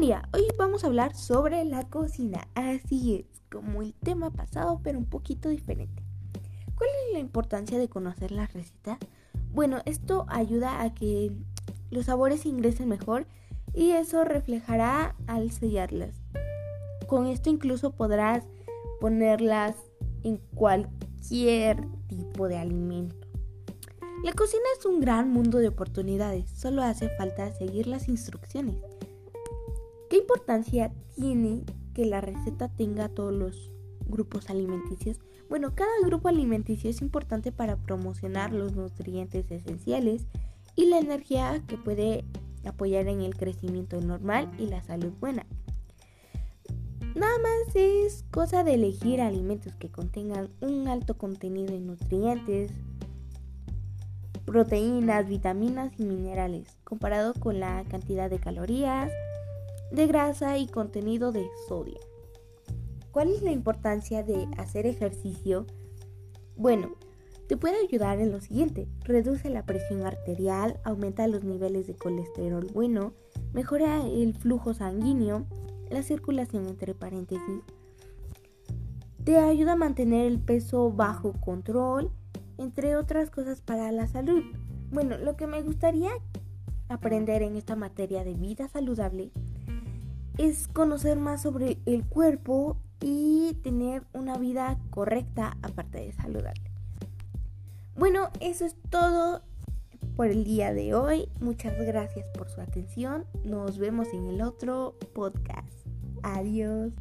día, hoy vamos a hablar sobre la cocina, así es, como el tema pasado, pero un poquito diferente. ¿Cuál es la importancia de conocer la receta? Bueno, esto ayuda a que los sabores ingresen mejor y eso reflejará al sellarlas. Con esto incluso podrás ponerlas en cualquier tipo de alimento. La cocina es un gran mundo de oportunidades, solo hace falta seguir las instrucciones. ¿Qué importancia tiene que la receta tenga todos los grupos alimenticios? Bueno, cada grupo alimenticio es importante para promocionar los nutrientes esenciales y la energía que puede apoyar en el crecimiento normal y la salud buena. Nada más es cosa de elegir alimentos que contengan un alto contenido en nutrientes, proteínas, vitaminas y minerales, comparado con la cantidad de calorías, de grasa y contenido de sodio. ¿Cuál es la importancia de hacer ejercicio? Bueno, te puede ayudar en lo siguiente. Reduce la presión arterial, aumenta los niveles de colesterol bueno, mejora el flujo sanguíneo, la circulación entre paréntesis. Te ayuda a mantener el peso bajo control, entre otras cosas para la salud. Bueno, lo que me gustaría aprender en esta materia de vida saludable es conocer más sobre el cuerpo y tener una vida correcta aparte de saludable. Bueno, eso es todo por el día de hoy. Muchas gracias por su atención. Nos vemos en el otro podcast. Adiós.